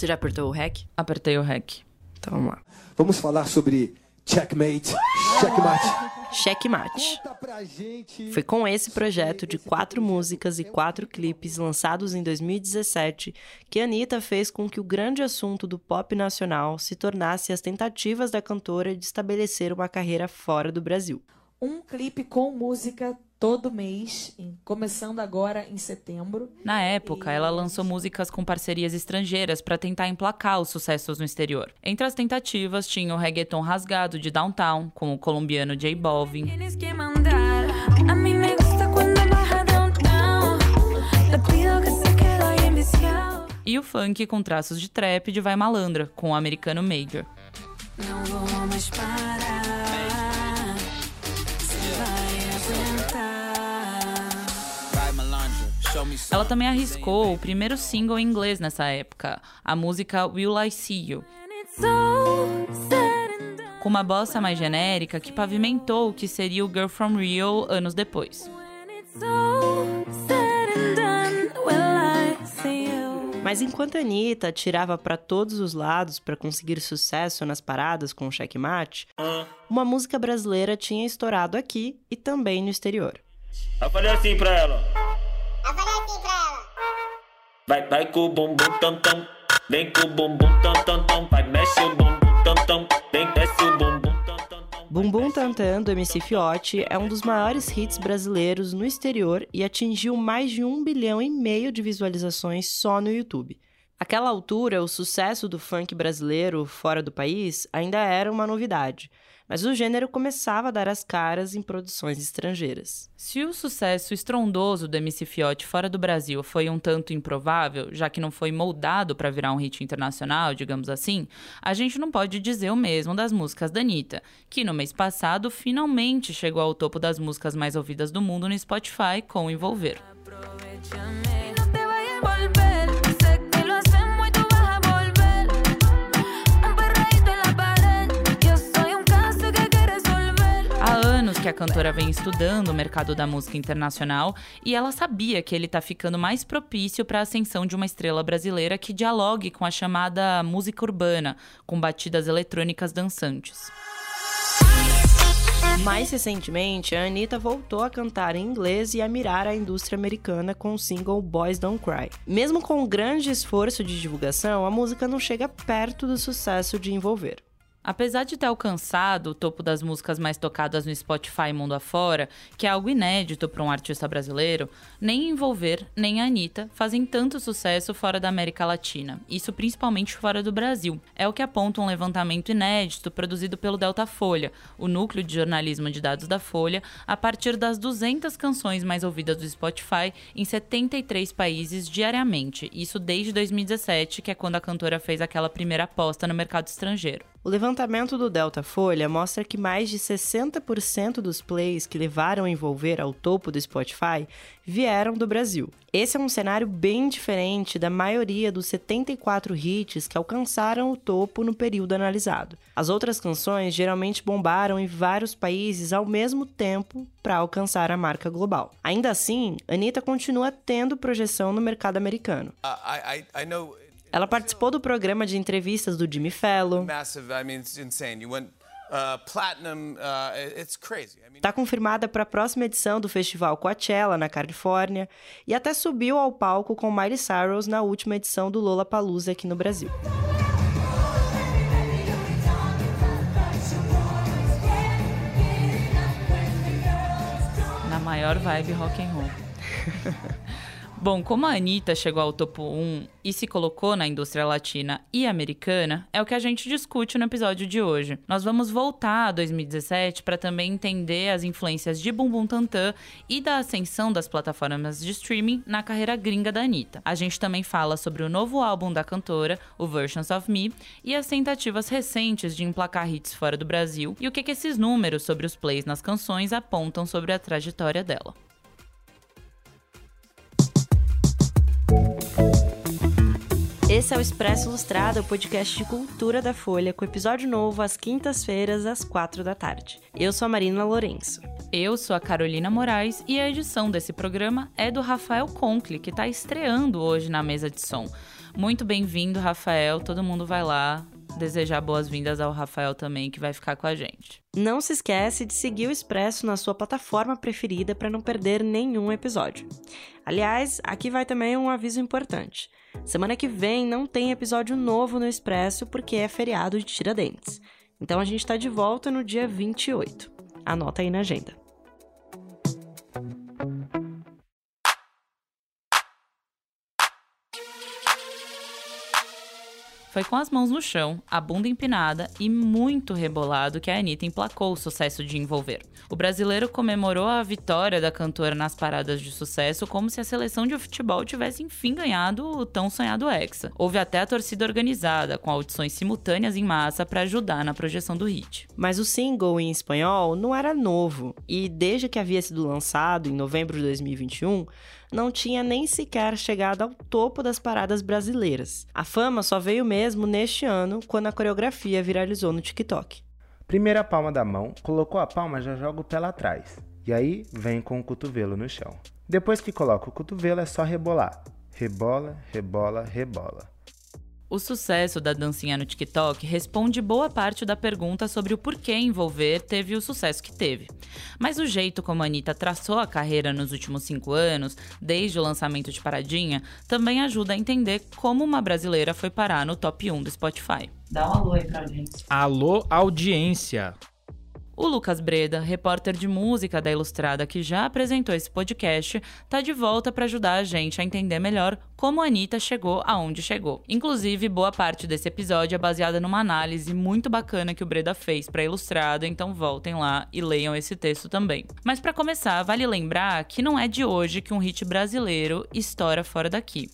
Você já apertou o REC? Apertei o REC. Então vamos lá. Vamos falar sobre checkmate, checkmate. Checkmate. Foi com esse projeto de quatro músicas e quatro clipes lançados em 2017 que a Anitta fez com que o grande assunto do pop nacional se tornasse as tentativas da cantora de estabelecer uma carreira fora do Brasil. um clipe com música todo mês, começando agora em setembro. Na época, ela lançou músicas com parcerias estrangeiras para tentar emplacar os sucessos no exterior. Entre as tentativas tinha o reggaeton rasgado de Downtown, com o colombiano J Balvin, e o funk com traços de trap de Vai Malandra, com o americano Major. Não vou mais parar. Ela também arriscou o primeiro single em inglês nessa época, a música Will I See You, com uma bossa mais genérica que pavimentou o que seria o Girl From Rio anos depois. Mas enquanto a Anitta atirava para todos os lados para conseguir sucesso nas paradas com o checkmate, uma música brasileira tinha estourado aqui e também no exterior. Eu falei assim pra ela. Eu falei assim pra ela. Vai, vai com o bumbum tam tam. Vem com o bumbum tam tam tam. Vai, mexe o bumbum tam tam. Vem, desce o bumbum tam tam tam. Bumbum Tantan do MC Fiote é um dos maiores hits brasileiros no exterior e atingiu mais de um bilhão e meio de visualizações só no YouTube. Aquela altura, o sucesso do funk brasileiro fora do país ainda era uma novidade, mas o gênero começava a dar as caras em produções estrangeiras. Se o sucesso estrondoso do MC Fiote fora do Brasil foi um tanto improvável, já que não foi moldado para virar um hit internacional, digamos assim, a gente não pode dizer o mesmo das músicas da Anitta, que no mês passado finalmente chegou ao topo das músicas mais ouvidas do mundo no Spotify com Envolver. Aprovechame. Que a cantora vem estudando o mercado da música internacional e ela sabia que ele está ficando mais propício para a ascensão de uma estrela brasileira que dialogue com a chamada música urbana, com batidas eletrônicas dançantes. Mais recentemente, a Anitta voltou a cantar em inglês e a mirar a indústria americana com o single Boys Don't Cry. Mesmo com um grande esforço de divulgação, a música não chega perto do sucesso de Envolver. Apesar de ter alcançado o topo das músicas mais tocadas no Spotify mundo afora, que é algo inédito para um artista brasileiro, nem Envolver nem a Anitta fazem tanto sucesso fora da América Latina, isso principalmente fora do Brasil. É o que aponta um levantamento inédito produzido pelo Delta Folha, o núcleo de jornalismo de dados da Folha, a partir das 200 canções mais ouvidas do Spotify em 73 países diariamente, isso desde 2017, que é quando a cantora fez aquela primeira aposta no mercado estrangeiro. O levantamento do Delta Folha mostra que mais de 60% dos plays que levaram a Envolver ao topo do Spotify vieram do Brasil. Esse é um cenário bem diferente da maioria dos 74 hits que alcançaram o topo no período analisado. As outras canções geralmente bombaram em vários países ao mesmo tempo para alcançar a marca global. Ainda assim, Anitta continua tendo projeção no mercado americano. Uh, I, I, I know Ela participou do programa de entrevistas do Jimmy Fallon, went uh. Uh, Está confirmada para a próxima edição do festival Coachella, na Califórnia, e até subiu ao palco com Miley Cyrus na última edição do Lollapalooza aqui no Brasil. Na maior vibe rock and roll. Bom, como a Anitta chegou ao topo 1 e se colocou na indústria latina e americana, é o que a gente discute no episódio de hoje. Nós vamos voltar a 2017 para também entender as influências de Bumbum Tantan e da ascensão das plataformas de streaming na carreira gringa da Anitta. A gente também fala sobre o novo álbum da cantora, o Versions of Me, e as tentativas recentes de emplacar hits fora do Brasil e o que, que esses números sobre os plays nas canções apontam sobre a trajetória dela. Esse é o Expresso Ilustrado, o podcast de cultura da Folha, com episódio novo às quintas-feiras, às quatro da tarde. Eu sou a Marina Lourenço. Eu sou a Carolina Moraes e a edição desse programa é do Rafael Conkle, que está estreando hoje na mesa de som. Muito bem-vindo, Rafael. Todo mundo vai lá desejar boas-vindas ao Rafael também, que vai ficar com a gente. Não se esquece de seguir o Expresso na sua plataforma preferida para não perder nenhum episódio. Aliás, aqui vai também um aviso importante. Semana que vem não tem episódio novo no Expresso porque é feriado de Tiradentes. Então a gente está de volta no dia 28. Anota aí na agenda. Foi com as mãos no chão, a bunda empinada e muito rebolado que a Anitta emplacou o sucesso de envolver. O brasileiro comemorou a vitória da cantora nas paradas de sucesso como se a seleção de futebol tivesse enfim ganhado o tão sonhado Hexa. Houve até a torcida organizada, com audições simultâneas em massa para ajudar na projeção do hit. Mas o single em espanhol não era novo e desde que havia sido lançado em novembro de 2021, não tinha nem sequer chegado ao topo das paradas brasileiras. A fama só veio mesmo neste ano, quando a coreografia viralizou no TikTok. Primeira palma da mão, colocou a palma, já joga o pé lá atrás. E aí vem com o cotovelo no chão. Depois que coloca o cotovelo é só rebolar. Rebola, rebola, rebola. O sucesso da dancinha no TikTok responde boa parte da pergunta sobre o porquê envolver teve o sucesso que teve. Mas o jeito como a Anitta traçou a carreira nos últimos cinco anos, desde o lançamento de Paradinha, também ajuda a entender como uma brasileira foi parar no top 1 do Spotify. Dá um alô aí pra gente. Alô, audiência! O Lucas Breda, repórter de música da Ilustrada que já apresentou esse podcast, tá de volta para ajudar a gente a entender melhor como a Anitta chegou aonde chegou. Inclusive, boa parte desse episódio é baseada numa análise muito bacana que o Breda fez para Ilustrada, então voltem lá e leiam esse texto também. Mas para começar, vale lembrar que não é de hoje que um hit brasileiro estoura fora daqui.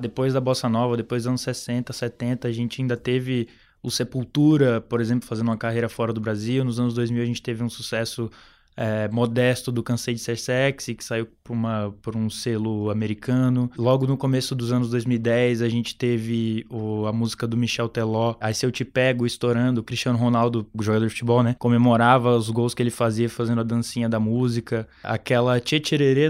Depois da bossa nova, depois dos anos 60, 70, a gente ainda teve o Sepultura, por exemplo, fazendo uma carreira fora do Brasil. Nos anos 2000 a gente teve um sucesso é, modesto do Cansei de Ser Sexy, que saiu por, uma, por um selo americano. Logo no começo dos anos 2010, a gente teve o, a música do Michel Teló, Aí Se Eu Te Pego, estourando. O Cristiano Ronaldo, jogador de futebol, né? Comemorava os gols que ele fazia fazendo a dancinha da música. Aquela Tchê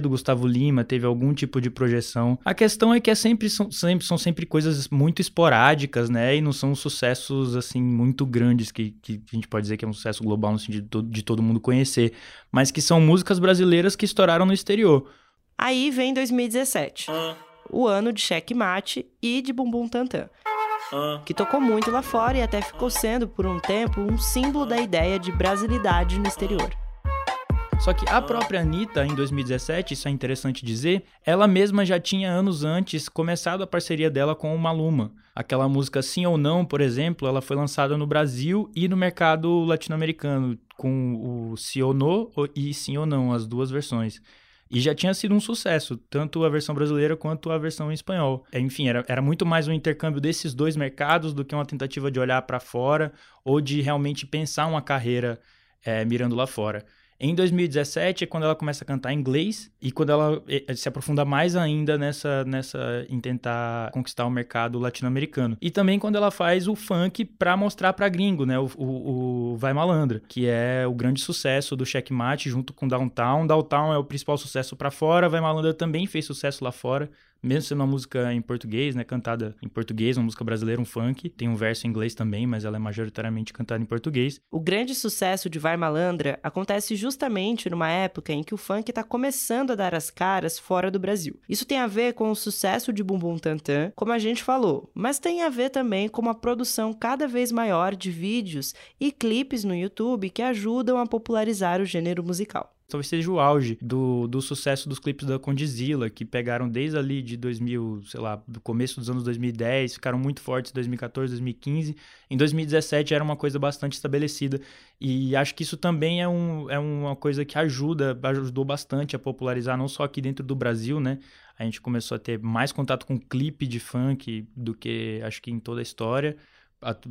do Gustavo Lima teve algum tipo de projeção. A questão é que é sempre, são, sempre, são sempre coisas muito esporádicas, né? E não são sucessos, assim, muito grandes que, que a gente pode dizer que é um sucesso global no sentido de todo mundo conhecer mas que são músicas brasileiras que estouraram no exterior. Aí vem 2017, o ano de Cheque Mate e de Bumbum Tantan, que tocou muito lá fora e até ficou sendo, por um tempo, um símbolo da ideia de brasilidade no exterior. Só que a própria Anitta, em 2017, isso é interessante dizer, ela mesma já tinha anos antes começado a parceria dela com o Maluma. Aquela música Sim ou Não, por exemplo, ela foi lançada no Brasil e no mercado latino-americano, com o Sim ou No e Sim ou Não, as duas versões. E já tinha sido um sucesso, tanto a versão brasileira quanto a versão em espanhol. Enfim, era, era muito mais um intercâmbio desses dois mercados do que uma tentativa de olhar para fora ou de realmente pensar uma carreira é, mirando lá fora. Em 2017 é quando ela começa a cantar em inglês e quando ela eh, eh, se aprofunda mais ainda nessa, nessa em tentar conquistar o mercado latino-americano. E também quando ela faz o funk para mostrar para gringo, né? O, o, o, Vai Malandra, que é o grande sucesso do Checkmate junto com Downtown. Downtown é o principal sucesso para fora, Vai Malandra também fez sucesso lá fora mesmo sendo uma música em português, né, cantada em português, uma música brasileira, um funk, tem um verso em inglês também, mas ela é majoritariamente cantada em português. O grande sucesso de Vai Malandra acontece justamente numa época em que o funk está começando a dar as caras fora do Brasil. Isso tem a ver com o sucesso de Bumbum Tantan, como a gente falou, mas tem a ver também com uma produção cada vez maior de vídeos e clipes no YouTube que ajudam a popularizar o gênero musical talvez seja o auge do, do sucesso dos clipes da Condizila, que pegaram desde ali de 2000, sei lá, do começo dos anos 2010, ficaram muito fortes em 2014, 2015. Em 2017 era uma coisa bastante estabelecida. E acho que isso também é, um, é uma coisa que ajuda, ajudou bastante a popularizar, não só aqui dentro do Brasil, né? A gente começou a ter mais contato com clipe de funk do que acho que em toda a história,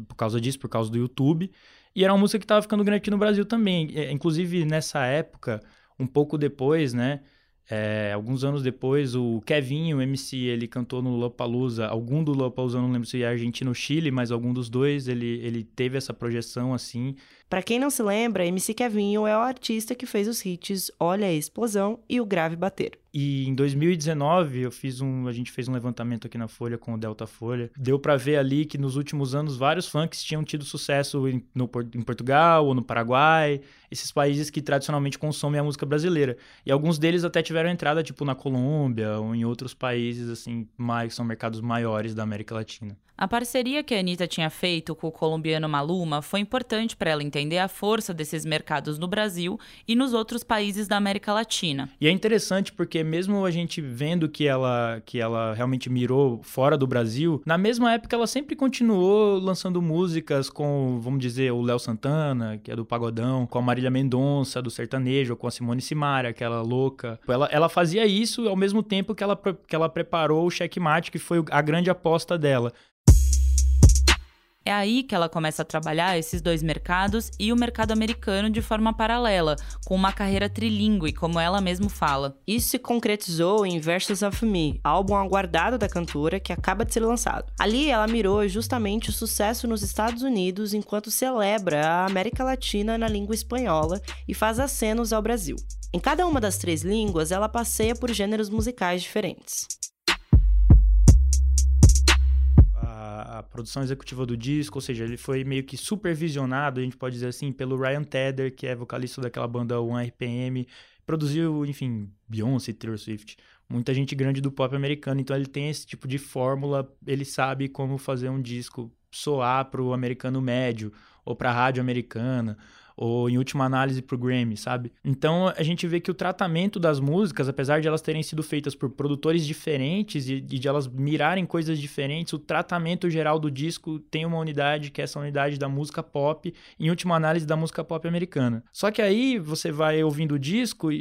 por causa disso, por causa do YouTube. E era uma música que estava ficando grande aqui no Brasil também. É, inclusive, nessa época, um pouco depois, né? É, alguns anos depois, o Kevin, o MC, ele cantou no Lollapalooza. Algum do Lollapalooza, não lembro se é Argentina ou Chile, mas algum dos dois, ele, ele teve essa projeção, assim. Pra quem não se lembra, MC Kevinho é o artista que fez os hits Olha a Explosão e O Grave Bater. E em 2019 eu fiz um, a gente fez um levantamento aqui na Folha com o Delta Folha. Deu pra ver ali que nos últimos anos vários funks tinham tido sucesso em, no, em Portugal ou no Paraguai, esses países que tradicionalmente consomem a música brasileira. E alguns deles até tiveram entrada tipo na Colômbia ou em outros países assim, mais que são mercados maiores da América Latina. A parceria que a Anitta tinha feito com o colombiano Maluma foi importante para ela entender a força desses mercados no Brasil e nos outros países da América Latina. E é interessante porque mesmo a gente vendo que ela, que ela realmente mirou fora do Brasil, na mesma época ela sempre continuou lançando músicas com, vamos dizer, o Léo Santana, que é do Pagodão, com a Marília Mendonça, do sertanejo, com a Simone Simara, aquela louca. Ela, ela fazia isso ao mesmo tempo que ela, que ela preparou o Checkmate, que foi a grande aposta dela. É aí que ela começa a trabalhar esses dois mercados e o mercado americano de forma paralela, com uma carreira trilingüe, como ela mesma fala. Isso se concretizou em Verses of Me, álbum aguardado da cantora que acaba de ser lançado. Ali ela mirou justamente o sucesso nos Estados Unidos enquanto celebra a América Latina na língua espanhola e faz acenos ao Brasil. Em cada uma das três línguas, ela passeia por gêneros musicais diferentes. A, a produção executiva do disco, ou seja, ele foi meio que supervisionado, a gente pode dizer assim, pelo Ryan Tedder, que é vocalista daquela banda 1RPM, produziu, enfim, Beyoncé, Taylor Swift, muita gente grande do pop americano, então ele tem esse tipo de fórmula, ele sabe como fazer um disco soar pro americano médio, ou pra rádio americana, ou em última análise pro Grammy, sabe? Então a gente vê que o tratamento das músicas, apesar de elas terem sido feitas por produtores diferentes e, e de elas mirarem coisas diferentes, o tratamento geral do disco tem uma unidade que é essa unidade da música pop, em última análise da música pop americana. Só que aí você vai ouvindo o disco e,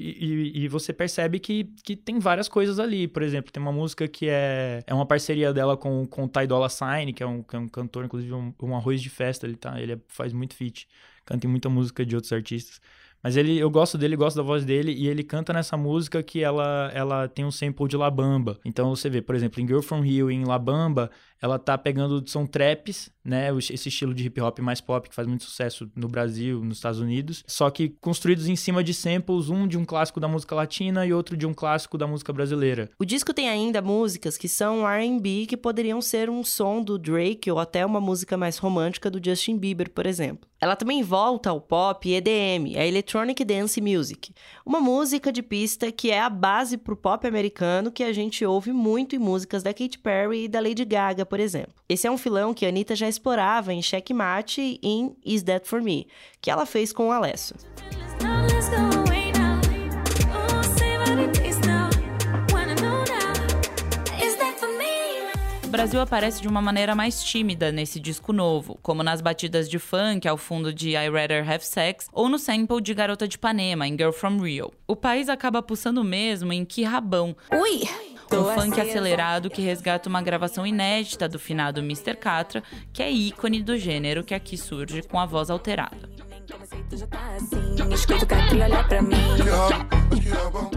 e- e você percebe que, que tem várias coisas ali. Por exemplo, tem uma música que é, é uma parceria dela com, com o Ty Dolla Sign, que é um, que é um cantor, inclusive um, um arroz de festa, ele, tá, ele é- faz muito feat canta em muita música de outros artistas. Mas ele, eu gosto dele, gosto da voz dele, e ele canta nessa música que ela, ela tem um sample de La Bamba. Então você vê, por exemplo, em Girl From Rio em La Bamba, ela tá pegando, são traps, né, esse estilo de hip hop mais pop que faz muito sucesso no Brasil, nos Estados Unidos, só que construídos em cima de samples, um de um clássico da música latina e outro de um clássico da música brasileira. O disco tem ainda músicas que são R&B que poderiam ser um som do Drake ou até uma música mais romântica do Justin Bieber, por exemplo. Ela também volta ao pop EDM, a Electronic Dance Music, uma música de pista que é a base pro pop americano que a gente ouve muito em músicas da Katy Perry e da Lady Gaga, por exemplo. Esse é um filão que a Anitta já explorava em Checkmate e em Is That For Me, que ela fez com o Alesso. O Brasil aparece de uma maneira mais tímida nesse disco novo, como nas batidas de funk ao fundo de I Rather Have Sex ou no sample de Garota de Ipanema, em Girl From Rio. O país acaba pulsando mesmo em Que Rabão, Ui! Um funk acelerado que resgata uma gravação inédita do finado Mr. Catra, que é ícone do gênero que aqui surge com a voz alterada.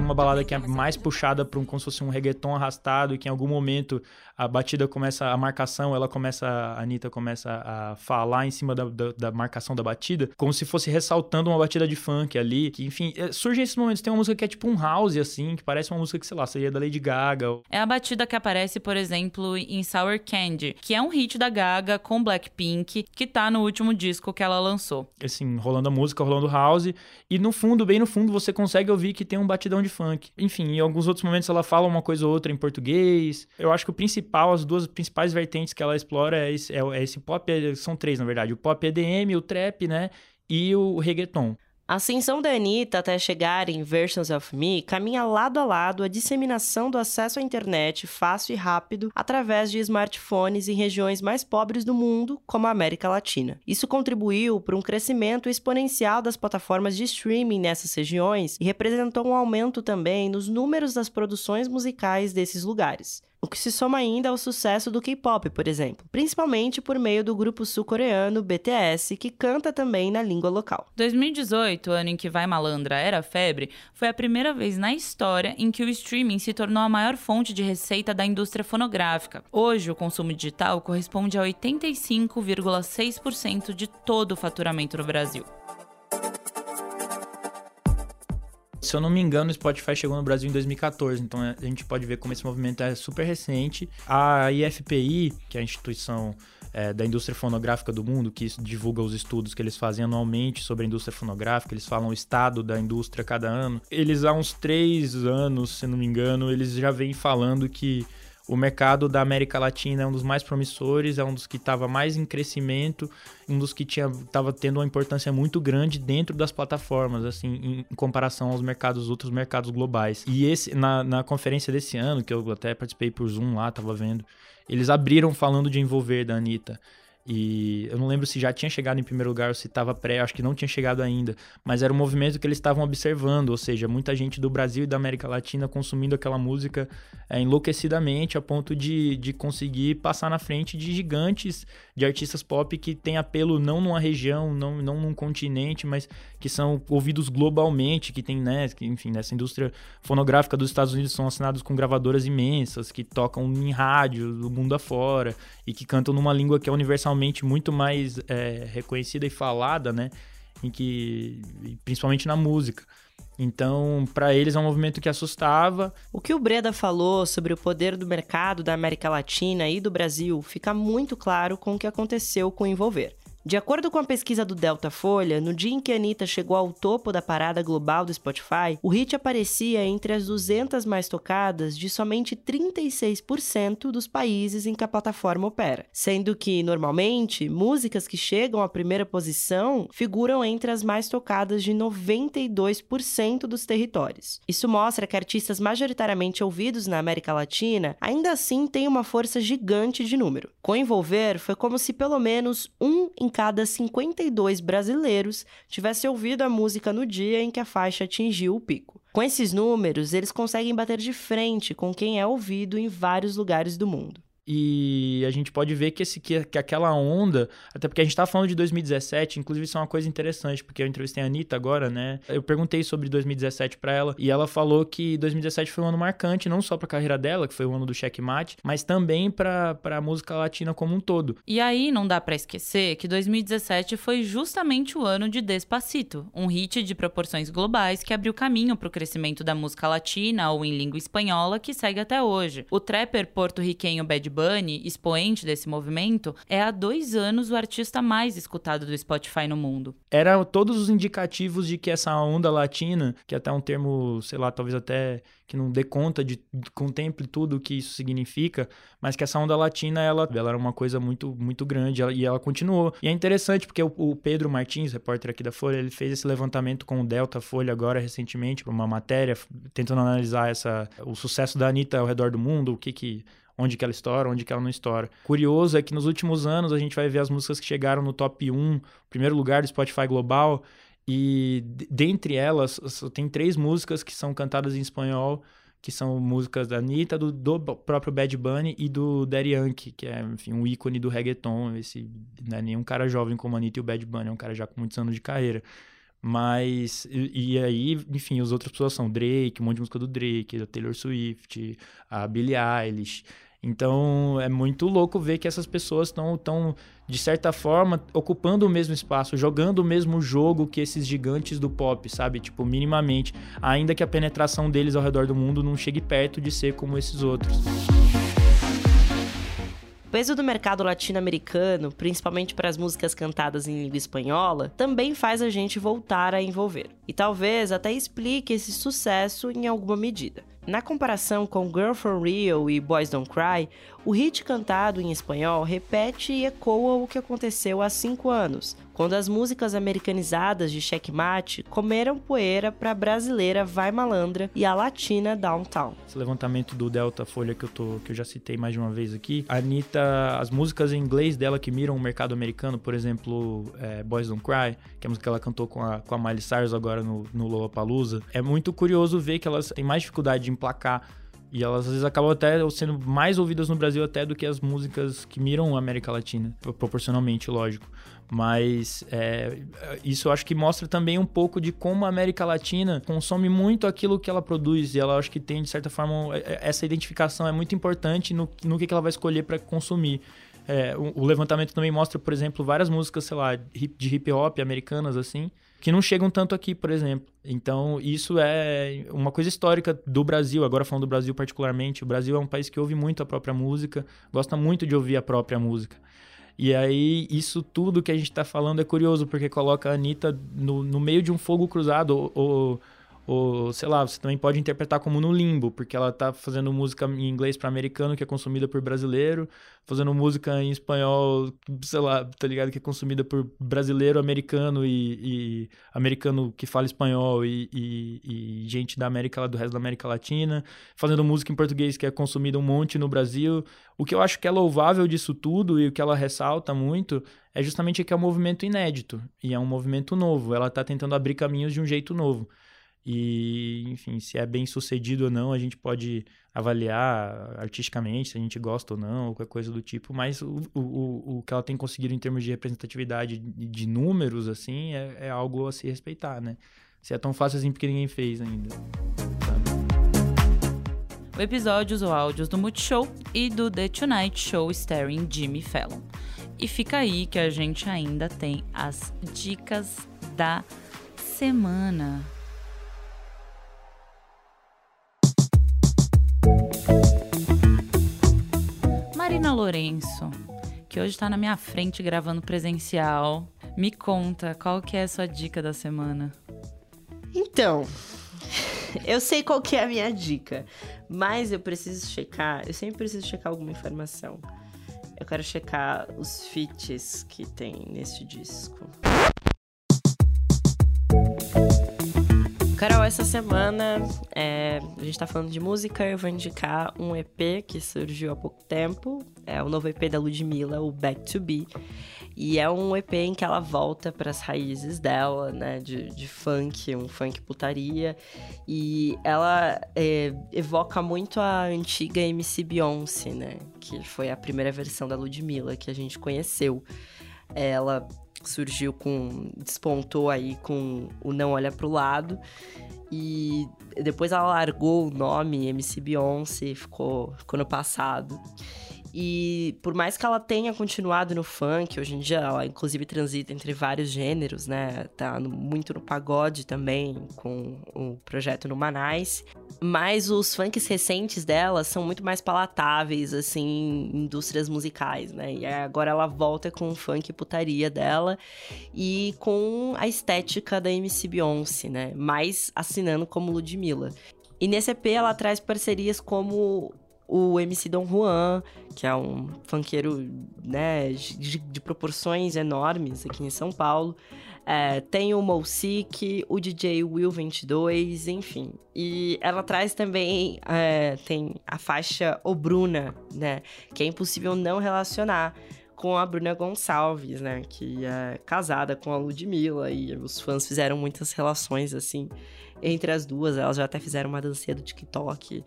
Uma balada que é mais puxada para um como se fosse um reggaeton arrastado, que em algum momento a batida começa, a marcação, ela começa, a Anitta começa a falar em cima da, da, da marcação da batida, como se fosse ressaltando uma batida de funk ali, que enfim, é, surgem esses momentos, tem uma música que é tipo um house, assim, que parece uma música que, sei lá, seria da Lady Gaga, É a batida que aparece, por exemplo, em Sour Candy, que é um hit da Gaga com Blackpink, que tá no último disco que ela lançou. assim, rolando a música, rolando house, e no fundo, bem no fundo, você consegue ouvir que tem um batidão de funk. Enfim, em alguns outros momentos ela fala uma coisa ou outra em português. Eu acho que o principal, as duas principais vertentes que ela explora é esse, é, é esse pop, é- são três na verdade, o pop EDM, o trap, né, e o reggaeton. A ascensão da Anitta até chegar em Versions of Me caminha lado a lado a disseminação do acesso à internet fácil e rápido através de smartphones em regiões mais pobres do mundo, como a América Latina. Isso contribuiu para um crescimento exponencial das plataformas de streaming nessas regiões e representou um aumento também nos números das produções musicais desses lugares. O que se soma ainda ao sucesso do K-pop, por exemplo, principalmente por meio do grupo sul-coreano BTS, que canta também na língua local. 2018, ano em que Vai Malandra era febre, foi a primeira vez na história em que o streaming se tornou a maior fonte de receita da indústria fonográfica. Hoje, o consumo digital corresponde a 85,6% de todo o faturamento no Brasil. Se eu não me engano, o Spotify chegou no Brasil em 2014, então é, a gente pode ver como esse movimento é super recente. A IFPI, que é a instituição é, da indústria fonográfica do mundo, que divulga os estudos que eles fazem anualmente sobre a indústria fonográfica, eles falam o estado da indústria cada ano. Eles há uns três anos, se não me engano, eles já vêm falando que o mercado da América Latina é um dos mais promissores, é um dos que estava mais em crescimento, um dos que estava tendo uma importância muito grande dentro das plataformas, assim, em, em comparação aos mercados, outros mercados globais. E esse na, na conferência desse ano, que eu até participei por Zoom lá, tava vendo, eles abriram falando de Envolver da Anitta. E eu não lembro se já tinha chegado em primeiro lugar ou se estava pré, acho que não tinha chegado ainda. Mas era um movimento que eles estavam observando, ou seja, muita gente do Brasil e da América Latina consumindo aquela música é, enlouquecidamente, a ponto de, de conseguir passar na frente de gigantes, de artistas pop que têm apelo não numa região, não, não num continente, mas que são ouvidos globalmente, que tem, né, que, enfim, nessa indústria fonográfica dos Estados Unidos são assinados com gravadoras imensas, que tocam em rádio do mundo afora e que cantam numa língua que é universalmente muito mais é, reconhecida e falada, né, em que, principalmente na música. Então, para eles é um movimento que assustava. O que o Breda falou sobre o poder do mercado da América Latina e do Brasil fica muito claro com o que aconteceu com o Envolver. De acordo com a pesquisa do Delta Folha, no dia em que Anitta chegou ao topo da parada global do Spotify, o hit aparecia entre as 200 mais tocadas de somente 36% dos países em que a plataforma opera, sendo que, normalmente, músicas que chegam à primeira posição figuram entre as mais tocadas de 92% dos territórios. Isso mostra que artistas majoritariamente ouvidos na América Latina ainda assim têm uma força gigante de número. Com Envolver, foi como se pelo menos um em cada 52 brasileiros tivesse ouvido a música no dia em que a faixa atingiu o pico. Com esses números, eles conseguem bater de frente com quem é ouvido em vários lugares do mundo. E a gente pode ver que, esse, que, que aquela onda, até porque a gente tá falando de 2017, inclusive isso é uma coisa interessante, porque eu entrevistei a Anitta agora, né? Eu perguntei sobre 2017 para ela e ela falou que 2017 foi um ano marcante, não só pra carreira dela, que foi o ano do checkmate, mas também pra, pra música latina como um todo. E aí não dá para esquecer que 2017 foi justamente o ano de Despacito, um hit de proporções globais que abriu caminho pro crescimento da música latina ou em língua espanhola que segue até hoje. O trapper porto-riquenho Bad Bunny, expoente desse movimento, é há dois anos o artista mais escutado do Spotify no mundo. Eram todos os indicativos de que essa onda latina, que é até um termo, sei lá, talvez até que não dê conta de, de contemple tudo o que isso significa, mas que essa onda latina ela, ela era uma coisa muito muito grande ela, e ela continuou. E é interessante porque o, o, Pedro Martins, repórter aqui da Folha, ele fez esse levantamento com o Delta Folha agora recentemente para uma matéria tentando analisar essa o sucesso da Anitta ao redor do mundo, o que que onde que ela estoura, onde que ela não estoura. Curioso é que nos últimos anos a gente vai ver as músicas que chegaram no top 1, primeiro lugar do Spotify Global, e dentre elas tem três músicas que são cantadas em espanhol, que são músicas da Anitta, do, do próprio Bad Bunny e do Daddy Yankee, que é, enfim, um ícone do reggaeton. Esse não é nenhum cara jovem como a Anitta e o Bad Bunny, é um cara já com muitos anos de carreira. Mas, e, e, aí, enfim, as outras pessoas são Drake, um monte de música do Drake, da Taylor Swift, a Billie Eilish. Então, é muito louco ver que essas pessoas estão, tão, de certa forma, ocupando o mesmo espaço, jogando o mesmo jogo que esses gigantes do pop, sabe? Tipo, minimamente. Ainda que a penetração deles ao redor do mundo não chegue perto de ser como esses outros. O peso do mercado latino-americano, principalmente para as músicas cantadas em língua espanhola, também faz a gente voltar a envolver. E talvez até explique esse sucesso em alguma medida. Na comparação com Girl From Real e Boys Don't Cry, o hit cantado em espanhol repete e ecoa o que aconteceu há cinco anos, quando as músicas americanizadas de Checkmate comeram poeira para a brasileira Vai Malandra e a latina Downtown. Esse levantamento do Delta Folha que eu, tô, que eu já citei mais de uma vez aqui, a Anitta, as músicas em inglês dela que miram o mercado americano, por exemplo, é, Boys Don't Cry, que é a música que ela cantou com a, com a Miley Cyrus agora no, no Lollapalooza, é muito curioso ver que elas têm mais dificuldade de emplacar E elas às vezes acabam até sendo mais ouvidas no Brasil até do que as músicas que miram a América Latina, proporcionalmente, lógico. Mas é, isso eu acho que mostra também um pouco de como a América Latina consome muito aquilo que ela produz. E ela acho que tem, de certa forma, é, essa identificação é muito importante no, no que ela vai escolher para consumir. É, o, o, levantamento também mostra, por exemplo, várias músicas, sei lá, de hip hop americanas, assim, que não chegam tanto aqui, por exemplo. Então, isso é uma coisa histórica do Brasil, agora falando do Brasil particularmente. O Brasil é um país que ouve muito a própria música, gosta muito de ouvir a própria música. E aí, isso tudo que a gente tá falando é curioso, porque coloca a Anitta no, no meio de um fogo cruzado, ou, ou ou, sei lá, você também pode interpretar como no limbo, porque ela tá fazendo música em inglês para americano, que é consumida por brasileiro, fazendo música em espanhol, sei lá, tá ligado? Que é consumida por brasileiro, americano e, e americano que fala espanhol e, e, e, gente da América, do resto da América Latina, fazendo música em português que é consumida um monte no Brasil. O que eu acho que é louvável disso tudo e o que ela ressalta muito é justamente que é um movimento inédito e é um movimento novo. Ela tá tentando abrir caminhos de um jeito novo. E, enfim, se é bem sucedido ou não, a gente pode avaliar artisticamente, se a gente gosta ou não, ou qualquer coisa do tipo, mas o, o, o que ela tem conseguido em termos de representatividade de números, assim, é, é algo a se respeitar, né? Se é tão fácil assim porque ninguém fez ainda. O episódio usou áudios do Multishow e do The Tonight Show starring Jimmy Fallon. E fica aí que a gente ainda tem as dicas da semana. Marina Lourenço, que hoje está na minha frente gravando presencial. Me conta, qual que é a sua dica da semana? Então, eu sei qual que é a minha dica, mas eu preciso checar, eu sempre preciso checar alguma informação. Eu quero checar os feats que tem neste disco. Carol, essa semana é, a gente tá falando de música, eu vou indicar um EP que surgiu há pouco tempo. É o novo EP da Ludmilla, o Back to Be. E é um EP em que ela volta para as raízes dela, né? De, de, funk, um funk putaria. E ela é, evoca muito a antiga MC Beyoncé, né? Que foi a primeira versão da Ludmilla que a gente conheceu. Ela surgiu com. despontou aí com o Não Olha Pro Lado. E depois ela largou o nome MC Beyoncé, ficou, ficou no passado. E por mais que ela tenha continuado no funk, hoje em dia ela inclusive transita entre vários gêneros, né? Tá no, muito no pagode também, com o projeto no Manais. Mas os funks recentes dela são muito mais palatáveis, assim, indústrias musicais, né? E agora ela volta com o funk putaria dela e com a estética da MC Beyoncé, né? Mais assinando como Ludmilla. E nesse EP ela traz parcerias como o MC Don Juan, que é um funkeiro né, de, de proporções enormes aqui em São Paulo. É, tem o Mousik, o DJ Will 22, enfim. E ela traz também é, tem a faixa O Bruna, né? Que é impossível não relacionar com a Bruna Gonçalves, né? Que é casada com a Ludmilla e os fãs fizeram muitas relações assim entre as duas. Elas já até fizeram uma dancinha do TikTok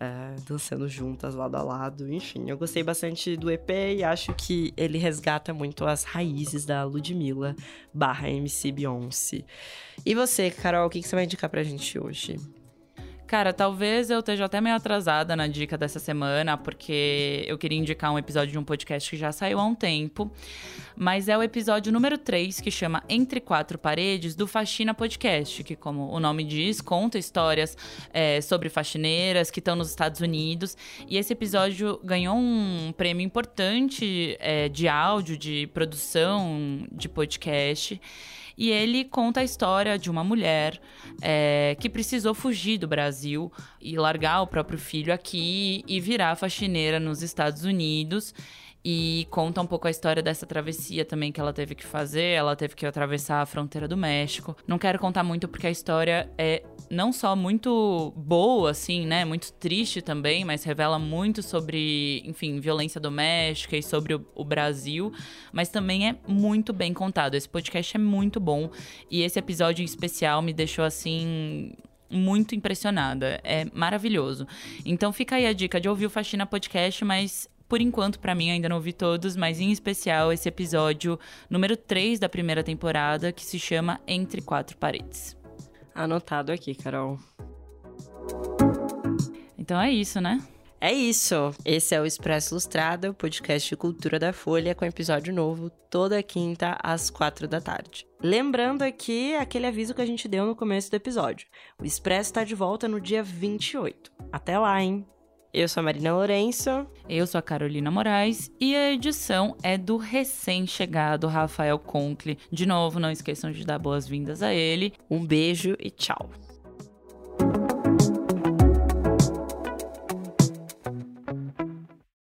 é, dançando juntas lado a lado. Enfim, eu gostei bastante do EP e acho que ele resgata muito as raízes da Ludmilla barra MC Beyoncé. E você, Carol, o que, que você vai indicar pra gente hoje? Cara, talvez eu esteja até meio atrasada na dica dessa semana, porque eu queria indicar um episódio de um podcast que já saiu há um tempo. Mas é o episódio número 3, que chama Entre Quatro Paredes, do Faxina Podcast, que, como o nome diz, conta histórias é, sobre faxineiras que estão nos Estados Unidos. E esse episódio ganhou um prêmio importante é, de áudio, de produção de podcast. E ele conta a história de uma mulher é, que precisou fugir do Brasil e largar o próprio filho aqui e virar faxineira nos Estados Unidos e conta um pouco a história dessa travessia também que ela teve que fazer. Ela teve que atravessar a fronteira do México. Não quero contar muito porque a história é não só muito boa, assim, né? Muito triste também, mas revela muito sobre, enfim, violência doméstica e sobre o, o Brasil. Mas também é muito bem contado. Esse podcast é muito bom. E esse episódio em especial me deixou assim muito impressionada. É maravilhoso. Então fica aí a dica de ouvir o Faxina Podcast, mas por enquanto, para mim, ainda não ouvi todos, mas em especial esse episódio número 3 da primeira temporada, que se chama Entre Quatro Paredes. Anotado aqui, Carol. Então é isso, né? É isso. Esse é o Expresso Ilustrada, o podcast de cultura da Folha, com episódio novo toda quinta às quatro da tarde. Lembrando aqui aquele aviso que a gente deu no começo do episódio. O Expresso está de volta no dia 28. Até lá, hein? Eu sou a Marina Lourenço. Eu sou a Carolina Moraes e a edição é do recém-chegado Rafael Conkle. De novo, não esqueçam de dar boas-vindas a ele. Um beijo e tchau.